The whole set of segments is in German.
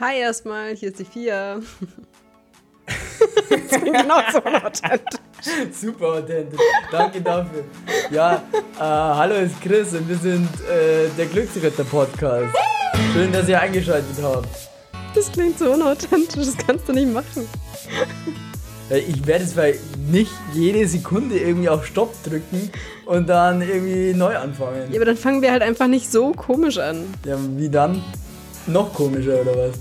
Hi erstmal, hier ist die Fia. das klingt genau so authentisch. Super authentisch. Danke dafür. Ja, äh, hallo, ist Chris und wir sind äh, der Glücksritter-Podcast. Schön, dass ihr eingeschaltet habt. Das klingt so unauthentisch, das kannst du nicht machen. Ich werde zwar nicht jede Sekunde irgendwie auf Stopp drücken und dann irgendwie neu anfangen. Ja, aber dann fangen wir halt einfach nicht so komisch an. Ja, wie dann? Noch komischer oder was?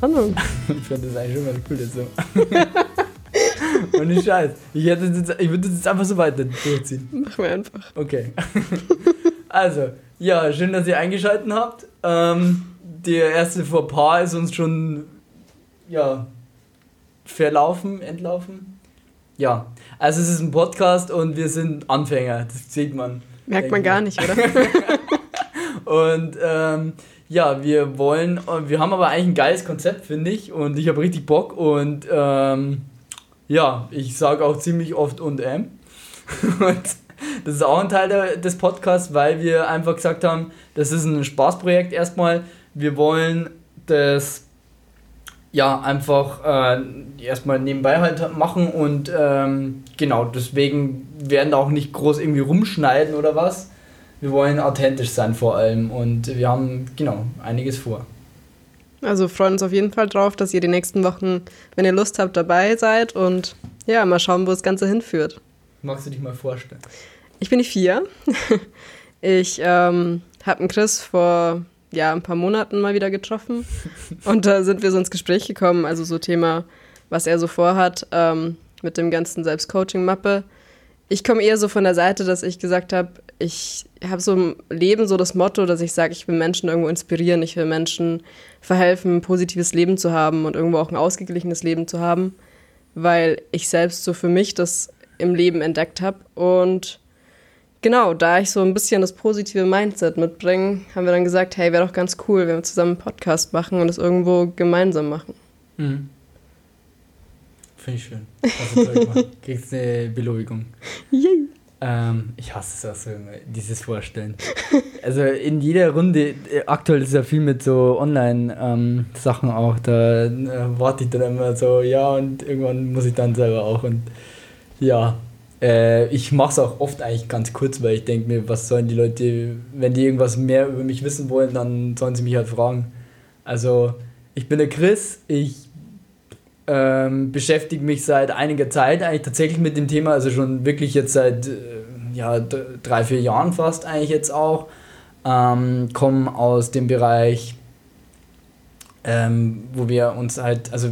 Keine Ahnung. Ich finde das eigentlich schon mal cool so. Und nicht Scheiß. Ich, hätte jetzt, ich würde das jetzt einfach so weiter durchziehen. Machen wir einfach. Okay. Also, ja, schön, dass ihr eingeschaltet habt. Ähm, der erste Fauxpas ist uns schon, ja, verlaufen, entlaufen. Ja, also es ist ein Podcast und wir sind Anfänger, das sieht man. Merkt man gar nicht, oder? und ähm, ja, wir wollen, wir haben aber eigentlich ein geiles Konzept, finde ich, und ich habe richtig Bock und ähm, ja, ich sage auch ziemlich oft und ähm. und das ist auch ein Teil der, des Podcasts, weil wir einfach gesagt haben, das ist ein Spaßprojekt erstmal. Wir wollen das ja einfach äh, erstmal nebenbei halt machen und ähm, genau, deswegen werden da auch nicht groß irgendwie rumschneiden oder was. Wir wollen authentisch sein vor allem und wir haben genau einiges vor. Also freuen uns auf jeden Fall drauf, dass ihr die nächsten Wochen, wenn ihr Lust habt, dabei seid und ja, mal schauen, wo das Ganze hinführt. Magst du dich mal vorstellen? Ich bin die Vier. Ich ähm, habe einen Chris vor ja, ein paar Monaten mal wieder getroffen und da sind wir so ins Gespräch gekommen, also so Thema, was er so vorhat ähm, mit dem ganzen Selbstcoaching-Mappe. Ich komme eher so von der Seite, dass ich gesagt habe, ich habe so im Leben so das Motto, dass ich sage, ich will Menschen irgendwo inspirieren, ich will Menschen verhelfen, ein positives Leben zu haben und irgendwo auch ein ausgeglichenes Leben zu haben, weil ich selbst so für mich das im Leben entdeckt habe und genau, da ich so ein bisschen das positive Mindset mitbringe, haben wir dann gesagt, hey, wäre doch ganz cool, wenn wir zusammen einen Podcast machen und es irgendwo gemeinsam machen. Mhm. Finde ich schön. Also, kriegst eine Belobigung. Yay. Ähm, ich hasse auch so dieses Vorstellen. Also in jeder Runde, äh, aktuell ist ja viel mit so Online-Sachen ähm, auch, da äh, warte ich dann immer so, ja, und irgendwann muss ich dann selber auch und ja, äh, ich mache es auch oft eigentlich ganz kurz, weil ich denke mir, was sollen die Leute, wenn die irgendwas mehr über mich wissen wollen, dann sollen sie mich halt fragen. Also, ich bin der Chris, ich ähm, beschäftige mich seit einiger Zeit eigentlich tatsächlich mit dem Thema, also schon wirklich jetzt seit äh, ja, drei, vier Jahren fast eigentlich jetzt auch. Ähm, komme aus dem Bereich, ähm, wo wir uns halt, also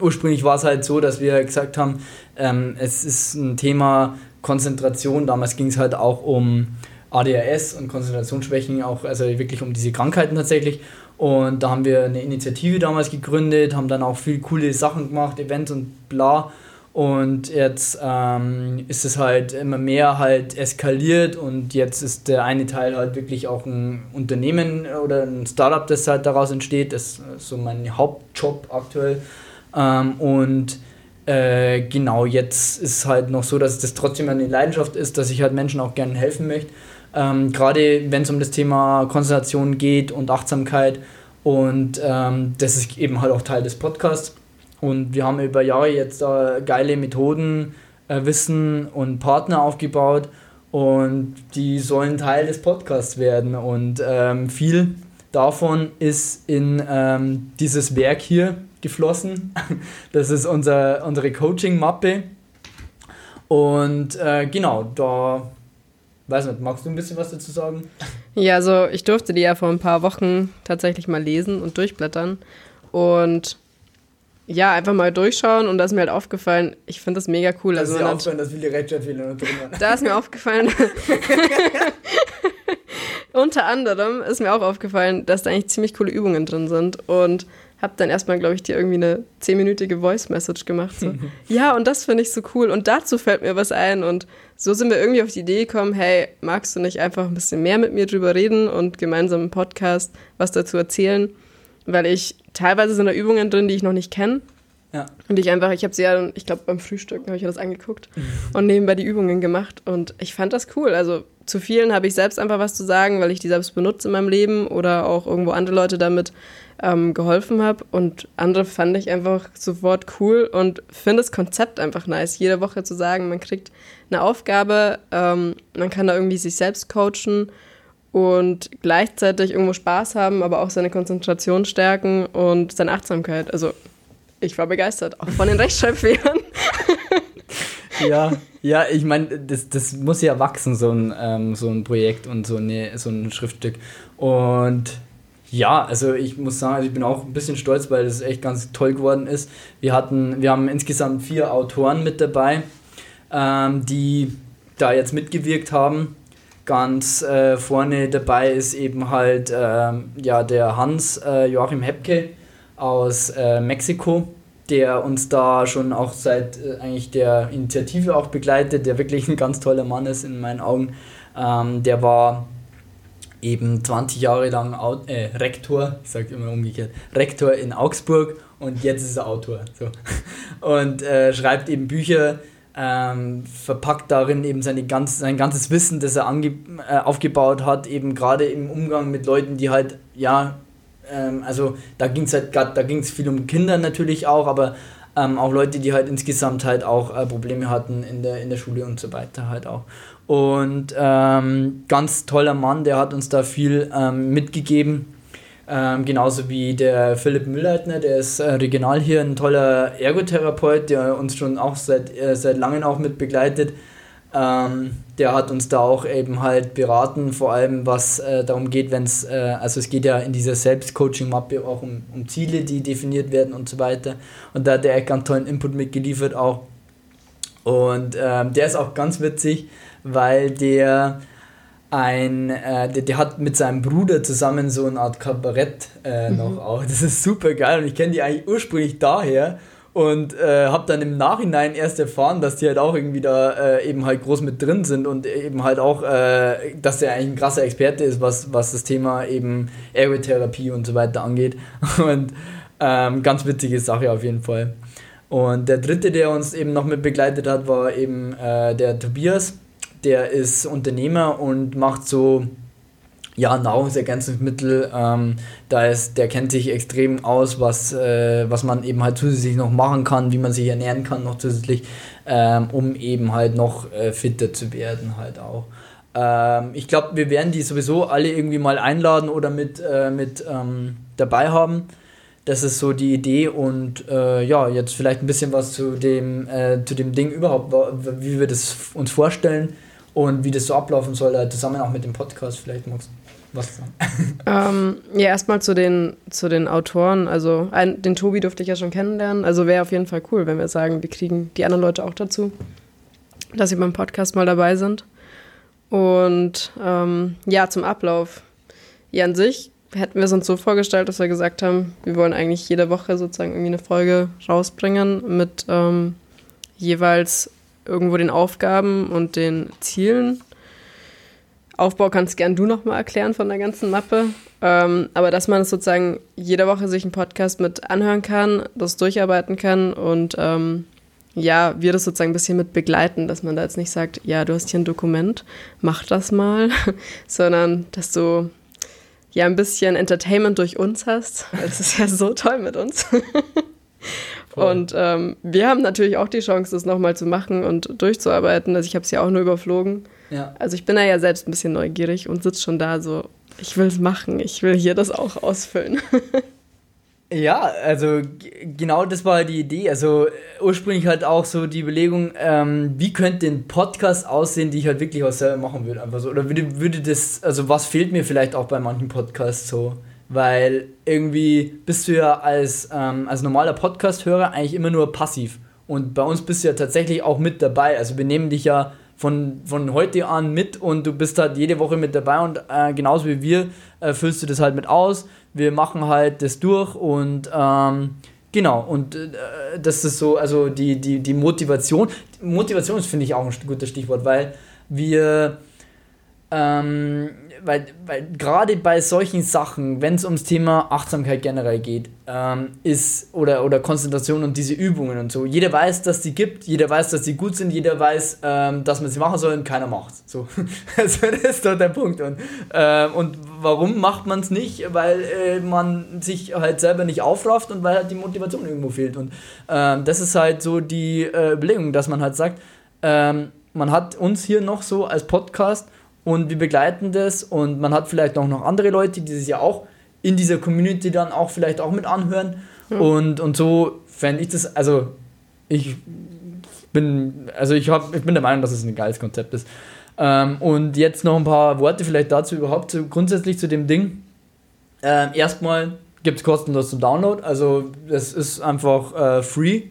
ursprünglich war es halt so, dass wir gesagt haben, ähm, es ist ein Thema Konzentration. Damals ging es halt auch um ADHS und Konzentrationsschwächen, auch also wirklich um diese Krankheiten tatsächlich. Und da haben wir eine Initiative damals gegründet, haben dann auch viel coole Sachen gemacht, Events und bla. Und jetzt ähm, ist es halt immer mehr halt eskaliert und jetzt ist der eine Teil halt wirklich auch ein Unternehmen oder ein Startup, das halt daraus entsteht. Das ist so mein Hauptjob aktuell. Ähm, und äh, genau, jetzt ist es halt noch so, dass das trotzdem eine Leidenschaft ist, dass ich halt Menschen auch gerne helfen möchte. Ähm, Gerade wenn es um das Thema Konzentration geht und Achtsamkeit. Und ähm, das ist eben halt auch Teil des Podcasts. Und wir haben über Jahre jetzt äh, geile Methoden, äh, Wissen und Partner aufgebaut. Und die sollen Teil des Podcasts werden. Und ähm, viel davon ist in ähm, dieses Werk hier geflossen. Das ist unser, unsere Coaching-Mappe. Und äh, genau, da, weiß nicht, magst du ein bisschen was dazu sagen? Ja, also ich durfte die ja vor ein paar Wochen tatsächlich mal lesen und durchblättern. Und ja, einfach mal durchschauen und da ist mir halt aufgefallen, ich finde das mega cool. Das also ist dir aufgefallen, dass viele Rechtschreibfehler drin waren. Da ist mir aufgefallen, unter anderem ist mir auch aufgefallen, dass da eigentlich ziemlich coole Übungen drin sind und habe dann erstmal, glaube ich, dir irgendwie eine zehnminütige Voice-Message gemacht. So. ja, und das finde ich so cool. Und dazu fällt mir was ein. Und so sind wir irgendwie auf die Idee gekommen, hey, magst du nicht einfach ein bisschen mehr mit mir drüber reden und gemeinsam im Podcast was dazu erzählen? Weil ich teilweise sind da Übungen drin, die ich noch nicht kenne. Ja. Und ich einfach, ich habe sie ja, ich glaube, beim Frühstück habe ich das angeguckt und nebenbei die Übungen gemacht. Und ich fand das cool. Also zu vielen habe ich selbst einfach was zu sagen, weil ich die selbst benutze in meinem Leben oder auch irgendwo andere Leute damit ähm, geholfen habe. Und andere fand ich einfach sofort cool und finde das Konzept einfach nice, jede Woche zu sagen, man kriegt eine Aufgabe, ähm, man kann da irgendwie sich selbst coachen und gleichzeitig irgendwo Spaß haben, aber auch seine Konzentration stärken und seine Achtsamkeit. Also ich war begeistert, auch von den Rechtschreibfehlern. ja, ja, ich meine, das, das muss ja wachsen, so ein, ähm, so ein Projekt und so, eine, so ein Schriftstück. Und ja, also ich muss sagen, also ich bin auch ein bisschen stolz, weil das echt ganz toll geworden ist. Wir hatten, wir haben insgesamt vier Autoren mit dabei, ähm, die da jetzt mitgewirkt haben. Ganz äh, vorne dabei ist eben halt äh, ja, der Hans äh, Joachim Hepke aus äh, Mexiko, der uns da schon auch seit äh, eigentlich der Initiative auch begleitet, der wirklich ein ganz toller Mann ist in meinen Augen. Ähm, der war eben 20 Jahre lang Aut äh, Rektor, ich sage immer umgekehrt, Rektor in Augsburg und jetzt ist er Autor. So. Und äh, schreibt eben Bücher, ähm, verpackt darin eben seine ganz, sein ganzes Wissen, das er ange äh, aufgebaut hat, eben gerade im Umgang mit Leuten, die halt, ja, ähm, also da ging es halt gerade, da ging es viel um Kinder natürlich auch, aber ähm, auch Leute, die halt insgesamt halt auch äh, Probleme hatten in der, in der Schule und so weiter halt auch. Und ähm, ganz toller Mann, der hat uns da viel ähm, mitgegeben. Ähm, genauso wie der Philipp Müllleitner, der ist äh, regional hier ein toller Ergotherapeut, der uns schon auch seit, äh, seit langem auch mit begleitet. Ähm, der hat uns da auch eben halt beraten, vor allem was äh, darum geht, wenn es, äh, also es geht ja in dieser Selbstcoaching-Mappe auch um, um Ziele, die definiert werden und so weiter. Und da hat er echt ganz tollen Input mitgeliefert auch. Und ähm, der ist auch ganz witzig, weil der ein, äh, der, der, hat mit seinem Bruder zusammen so eine Art Kabarett äh, noch mhm. auch. Das ist super geil und ich kenne die eigentlich ursprünglich daher und äh, habe dann im Nachhinein erst erfahren, dass die halt auch irgendwie da äh, eben halt groß mit drin sind und eben halt auch, äh, dass der eigentlich ein krasser Experte ist, was, was das Thema eben Ergotherapie und so weiter angeht. Und ähm, ganz witzige Sache auf jeden Fall. Und der dritte, der uns eben noch mit begleitet hat, war eben äh, der Tobias. Der ist Unternehmer und macht so ja, Nahrungsergänzungsmittel, ähm, da ist, der kennt sich extrem aus, was, äh, was man eben halt zusätzlich noch machen kann, wie man sich ernähren kann noch zusätzlich, ähm, um eben halt noch äh, fitter zu werden halt auch. Ähm, ich glaube, wir werden die sowieso alle irgendwie mal einladen oder mit, äh, mit ähm, dabei haben. Das ist so die Idee und äh, ja, jetzt vielleicht ein bisschen was zu dem, äh, zu dem Ding überhaupt, wie wir das uns vorstellen und wie das so ablaufen soll, äh, zusammen auch mit dem Podcast vielleicht magst was sagen. ähm, ja, erstmal zu den, zu den Autoren. Also ein, den Tobi durfte ich ja schon kennenlernen. Also wäre auf jeden Fall cool, wenn wir sagen, wir kriegen die anderen Leute auch dazu, dass sie beim Podcast mal dabei sind. Und ähm, ja, zum Ablauf. Ja, an sich hätten wir es uns so vorgestellt, dass wir gesagt haben, wir wollen eigentlich jede Woche sozusagen irgendwie eine Folge rausbringen mit ähm, jeweils irgendwo den Aufgaben und den Zielen Aufbau kannst gern du nochmal erklären von der ganzen Mappe. Ähm, aber dass man es sozusagen jede Woche sich einen Podcast mit anhören kann, das durcharbeiten kann und ähm, ja, wir das sozusagen ein bisschen mit begleiten, dass man da jetzt nicht sagt, ja, du hast hier ein Dokument, mach das mal, sondern dass du ja ein bisschen Entertainment durch uns hast. Das ist ja so toll mit uns. und ähm, wir haben natürlich auch die Chance, das nochmal zu machen und durchzuarbeiten. Also ich habe es ja auch nur überflogen. Ja. Also ich bin da ja selbst ein bisschen neugierig und sitze schon da so, ich will es machen, ich will hier das auch ausfüllen. ja, also genau das war die Idee. Also ursprünglich halt auch so die Überlegung, ähm, wie könnte ein Podcast aussehen, die ich halt wirklich auch selber machen würde. Einfach so. Oder würde, würde das, also was fehlt mir vielleicht auch bei manchen Podcasts so? Weil irgendwie bist du ja als, ähm, als normaler Podcast-Hörer eigentlich immer nur passiv. Und bei uns bist du ja tatsächlich auch mit dabei. Also wir nehmen dich ja von, von heute an mit und du bist halt jede Woche mit dabei und äh, genauso wie wir äh, füllst du das halt mit aus. Wir machen halt das durch und ähm, genau, und äh, das ist so, also die, die, die Motivation. Motivation ist, finde ich, auch ein gutes Stichwort, weil wir ähm, weil, weil gerade bei solchen Sachen, wenn es ums Thema Achtsamkeit generell geht, ähm, ist oder, oder Konzentration und diese Übungen und so, jeder weiß, dass die gibt, jeder weiß, dass die gut sind, jeder weiß, ähm, dass man sie machen soll und keiner macht So. also das ist doch der Punkt. Und, äh, und warum macht man es nicht? Weil äh, man sich halt selber nicht aufrafft und weil halt die Motivation irgendwo fehlt. Und äh, das ist halt so die äh, Überlegung, dass man halt sagt, ähm, man hat uns hier noch so als Podcast und wir begleiten das und man hat vielleicht auch noch andere Leute, die sich ja auch in dieser Community dann auch vielleicht auch mit anhören mhm. und, und so fände ich das, also ich bin, also ich, hab, ich bin der Meinung, dass es ein geiles Konzept ist. Ähm, und jetzt noch ein paar Worte vielleicht dazu überhaupt zu, grundsätzlich zu dem Ding. Ähm, erstmal gibt es kostenlos zum Download, also das ist einfach äh, free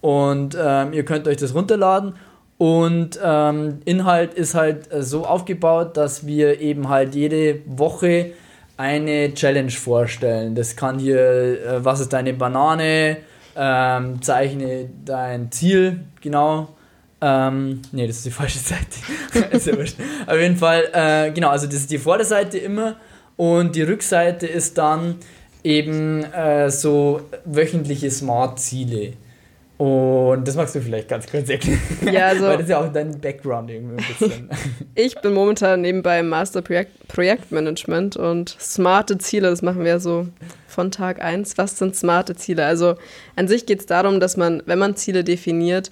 und ähm, ihr könnt euch das runterladen und ähm, Inhalt ist halt äh, so aufgebaut, dass wir eben halt jede Woche eine Challenge vorstellen. Das kann hier, äh, was ist deine Banane, ähm, zeichne dein Ziel, genau. Ähm, ne, das ist die falsche Seite. ist ja Auf jeden Fall, äh, genau, also das ist die Vorderseite immer und die Rückseite ist dann eben äh, so wöchentliche Smart-Ziele. Und das magst du vielleicht ganz kurz erklären. Ja, also, Weil das ist ja auch dein Background irgendwie ein bisschen. ich bin momentan nebenbei im Master Projekt, Projektmanagement und smarte Ziele, das machen wir so von Tag 1. Was sind smarte Ziele? Also an sich geht es darum, dass man, wenn man Ziele definiert,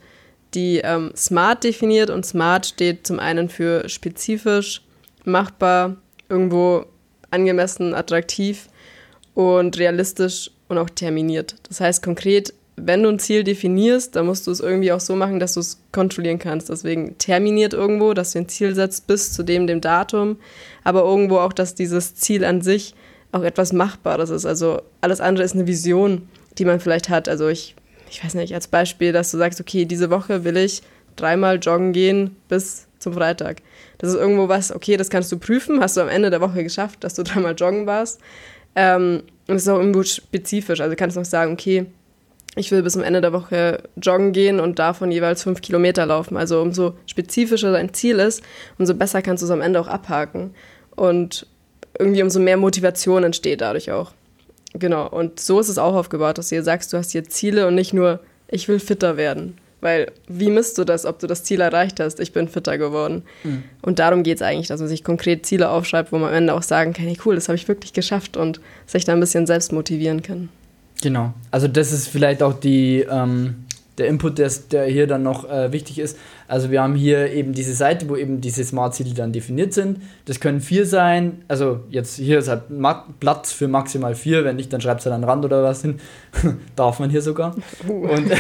die ähm, smart definiert und smart steht zum einen für spezifisch, machbar, irgendwo angemessen, attraktiv und realistisch und auch terminiert. Das heißt konkret, wenn du ein Ziel definierst, dann musst du es irgendwie auch so machen, dass du es kontrollieren kannst. Deswegen terminiert irgendwo, dass du ein Ziel setzt bis zu dem, dem Datum, aber irgendwo auch, dass dieses Ziel an sich auch etwas Machbares ist. Also alles andere ist eine Vision, die man vielleicht hat. Also ich, ich weiß nicht, als Beispiel, dass du sagst, okay, diese Woche will ich dreimal joggen gehen bis zum Freitag. Das ist irgendwo was, okay, das kannst du prüfen, hast du am Ende der Woche geschafft, dass du dreimal joggen warst. Ähm, und es ist auch irgendwo spezifisch. Also kannst du noch sagen, okay, ich will bis zum Ende der Woche joggen gehen und davon jeweils fünf Kilometer laufen. Also umso spezifischer dein Ziel ist, umso besser kannst du es am Ende auch abhaken. Und irgendwie umso mehr Motivation entsteht dadurch auch. Genau, und so ist es auch aufgebaut, dass du dir sagst, du hast hier Ziele und nicht nur, ich will fitter werden. Weil wie misst du das, ob du das Ziel erreicht hast? Ich bin fitter geworden. Mhm. Und darum geht es eigentlich, dass man sich konkret Ziele aufschreibt, wo man am Ende auch sagen kann, hey cool, das habe ich wirklich geschafft und sich da ein bisschen selbst motivieren kann. Genau. Also das ist vielleicht auch die, ähm, der Input, der, der hier dann noch äh, wichtig ist. Also wir haben hier eben diese Seite, wo eben diese Smart-Ziele dann definiert sind. Das können vier sein. Also jetzt hier ist halt Platz für maximal vier. Wenn nicht, dann schreibt es halt an den Rand oder was hin. Darf man hier sogar. Uh. Und,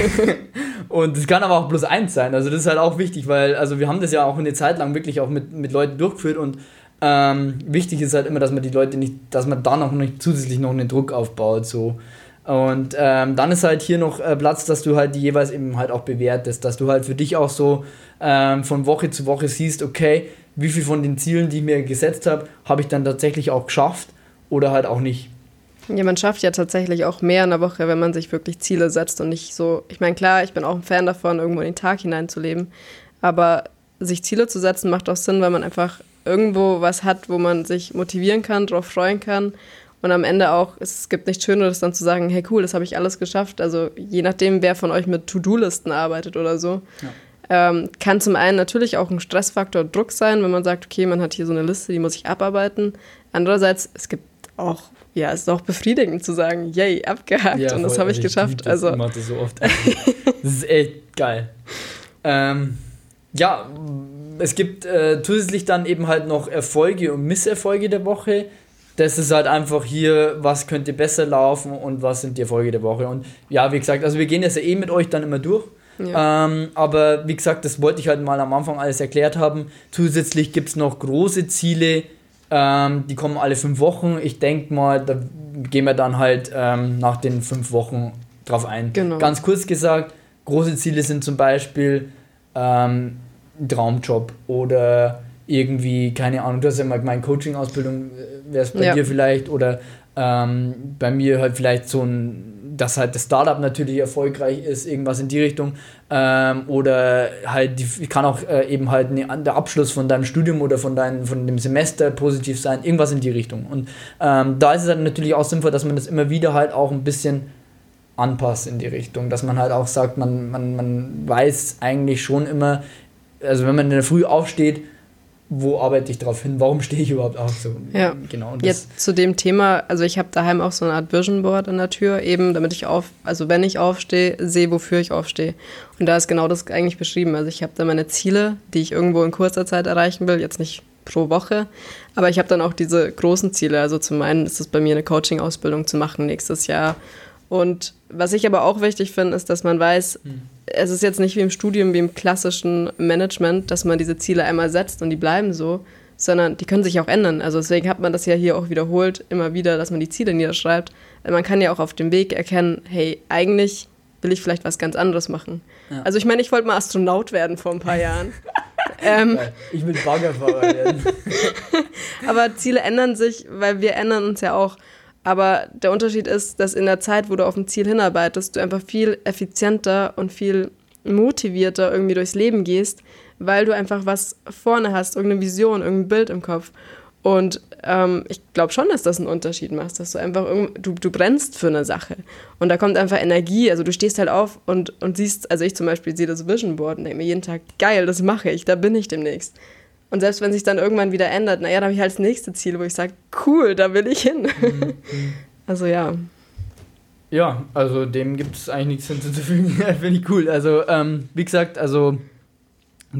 und es kann aber auch bloß eins sein. Also das ist halt auch wichtig, weil also wir haben das ja auch eine Zeit lang wirklich auch mit, mit Leuten durchgeführt und ähm, wichtig ist halt immer, dass man die Leute nicht, dass man da noch nicht zusätzlich noch einen Druck aufbaut. So. Und ähm, dann ist halt hier noch äh, Platz, dass du halt die jeweils eben halt auch bewertest, dass du halt für dich auch so ähm, von Woche zu Woche siehst, okay, wie viel von den Zielen, die ich mir gesetzt habe, habe ich dann tatsächlich auch geschafft oder halt auch nicht. Ja, man schafft ja tatsächlich auch mehr in der Woche, wenn man sich wirklich Ziele setzt und nicht so, ich meine, klar, ich bin auch ein Fan davon, irgendwo in den Tag hineinzuleben, aber sich Ziele zu setzen macht auch Sinn, weil man einfach irgendwo was hat, wo man sich motivieren kann, darauf freuen kann und am Ende auch, es gibt nichts Schöneres dann zu sagen, hey cool, das habe ich alles geschafft. Also je nachdem, wer von euch mit To-Do-Listen arbeitet oder so. Ja. Ähm, kann zum einen natürlich auch ein Stressfaktor Druck sein, wenn man sagt, okay, man hat hier so eine Liste, die muss ich abarbeiten. Andererseits, es gibt auch, ja, es ist auch befriedigend zu sagen, yay, abgehakt ja, und das habe ich geschafft. Ich also, das so oft. das ist echt geil. Ähm, ja, es gibt äh, zusätzlich dann eben halt noch Erfolge und Misserfolge der Woche das ist halt einfach hier, was könnte besser laufen und was sind die Erfolge der Woche. Und ja, wie gesagt, also wir gehen das ja eh mit euch dann immer durch. Ja. Ähm, aber wie gesagt, das wollte ich halt mal am Anfang alles erklärt haben. Zusätzlich gibt es noch große Ziele, ähm, die kommen alle fünf Wochen. Ich denke mal, da gehen wir dann halt ähm, nach den fünf Wochen drauf ein. Genau. Ganz kurz gesagt, große Ziele sind zum Beispiel ähm, ein Traumjob oder irgendwie, keine Ahnung, du hast ja mal gemeint, Coaching-Ausbildung äh, wäre es bei ja. dir vielleicht oder ähm, bei mir halt vielleicht so ein dass halt das Startup natürlich erfolgreich ist, irgendwas in die Richtung. Ähm, oder halt, die, kann auch äh, eben halt ne, der Abschluss von deinem Studium oder von, dein, von dem Semester positiv sein, irgendwas in die Richtung. Und ähm, da ist es halt natürlich auch sinnvoll, dass man das immer wieder halt auch ein bisschen anpasst in die Richtung, dass man halt auch sagt, man, man, man weiß eigentlich schon immer, also wenn man in der Früh aufsteht, wo arbeite ich darauf hin, warum stehe ich überhaupt auf? So, ja. Genau. Jetzt zu dem Thema, also ich habe daheim auch so eine Art Vision Board an der Tür, eben damit ich auf, also wenn ich aufstehe, sehe, wofür ich aufstehe. Und da ist genau das eigentlich beschrieben. Also ich habe da meine Ziele, die ich irgendwo in kurzer Zeit erreichen will, jetzt nicht pro Woche, aber ich habe dann auch diese großen Ziele. Also zum einen ist es bei mir eine Coaching-Ausbildung zu machen nächstes Jahr. Und was ich aber auch wichtig finde, ist, dass man weiß, hm es ist jetzt nicht wie im Studium, wie im klassischen Management, dass man diese Ziele einmal setzt und die bleiben so, sondern die können sich auch ändern. Also deswegen hat man das ja hier auch wiederholt, immer wieder, dass man die Ziele niederschreibt. Man kann ja auch auf dem Weg erkennen, hey, eigentlich will ich vielleicht was ganz anderes machen. Ja. Also ich meine, ich wollte mal Astronaut werden vor ein paar Jahren. ähm, ich will Baggerfahrer werden. aber Ziele ändern sich, weil wir ändern uns ja auch. Aber der Unterschied ist, dass in der Zeit, wo du auf ein Ziel hinarbeitest, du einfach viel effizienter und viel motivierter irgendwie durchs Leben gehst, weil du einfach was vorne hast, irgendeine Vision, irgendein Bild im Kopf. Und ähm, ich glaube schon, dass das einen Unterschied macht, dass du einfach du, du brennst für eine Sache. Und da kommt einfach Energie. Also du stehst halt auf und, und siehst, also ich zum Beispiel sehe das Vision Board und denke mir jeden Tag, geil, das mache ich, da bin ich demnächst. Und selbst wenn sich dann irgendwann wieder ändert, naja, dann habe ich halt das nächste Ziel, wo ich sage, cool, da will ich hin. Mhm. also ja. Ja, also dem gibt es eigentlich nichts hinzuzufügen. Finde ich cool. Also, ähm, wie gesagt, also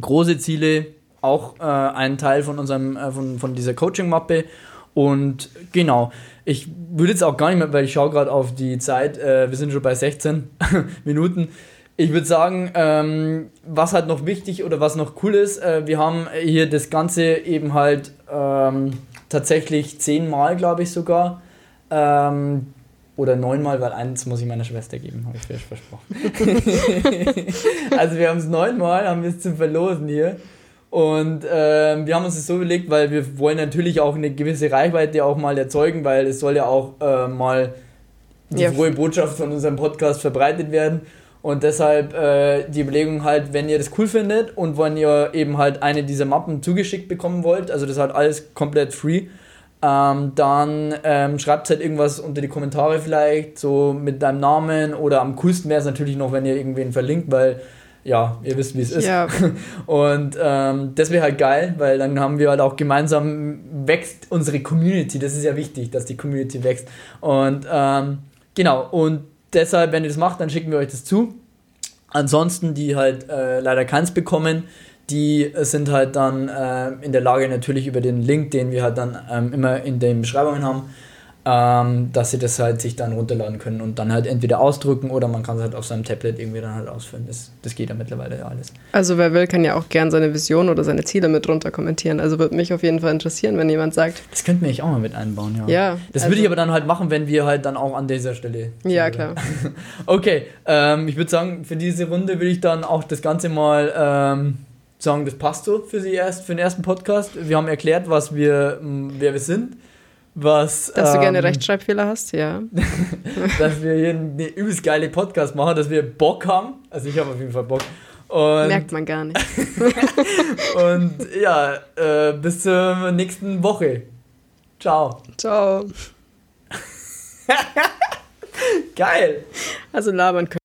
große Ziele, auch äh, ein Teil von unserem, äh, von, von dieser Coaching-Mappe. Und genau, ich würde jetzt auch gar nicht mehr, weil ich schaue gerade auf die Zeit, äh, wir sind schon bei 16 Minuten. Ich würde sagen, ähm, was halt noch wichtig oder was noch cool ist, äh, wir haben hier das Ganze eben halt ähm, tatsächlich zehnmal, glaube ich sogar. Ähm, oder neunmal, weil eins muss ich meiner Schwester geben, habe ich vielleicht versprochen. also wir haben es neunmal, haben wir es zum Verlosen hier. Und äh, wir haben uns das so überlegt, weil wir wollen natürlich auch eine gewisse Reichweite auch mal erzeugen, weil es soll ja auch äh, mal die ja. frohe Botschaft von unserem Podcast verbreitet werden. Und deshalb äh, die Überlegung halt, wenn ihr das cool findet und wenn ihr eben halt eine dieser Mappen zugeschickt bekommen wollt, also das ist halt alles komplett free, ähm, dann ähm, schreibt halt irgendwas unter die Kommentare vielleicht, so mit deinem Namen oder am coolsten wäre es natürlich noch, wenn ihr irgendwen verlinkt, weil ja, ihr wisst, wie es ist. Ja. Und ähm, das wäre halt geil, weil dann haben wir halt auch gemeinsam wächst unsere Community. Das ist ja wichtig, dass die Community wächst. Und ähm, genau, und deshalb, wenn ihr das macht, dann schicken wir euch das zu. Ansonsten, die halt äh, leider keins bekommen, die sind halt dann äh, in der Lage, natürlich über den Link, den wir halt dann ähm, immer in den Beschreibungen haben, ähm, dass sie das halt sich dann runterladen können und dann halt entweder ausdrücken oder man kann es halt auf seinem Tablet irgendwie dann halt ausfüllen. Das, das geht ja mittlerweile ja alles. Also wer will, kann ja auch gern seine Vision oder seine Ziele mit runter kommentieren. Also würde mich auf jeden Fall interessieren, wenn jemand sagt. Das könnten wir eigentlich auch mal mit einbauen, ja. Ja. Das also würde ich aber dann halt machen, wenn wir halt dann auch an dieser Stelle. Ja, klar. okay, ähm, ich würde sagen, für diese Runde will ich dann auch das Ganze mal ähm, sagen, das passt so für Sie erst, für den ersten Podcast. Wir haben erklärt, was wir, wer wir sind was. Dass ähm, du gerne ähm, Rechtschreibfehler hast, ja. dass wir hier eine übelst geile Podcast machen, dass wir Bock haben. Also ich habe auf jeden Fall Bock. Und Merkt man gar nicht. und ja, äh, bis zur nächsten Woche. Ciao. Ciao. Geil. Also labern können.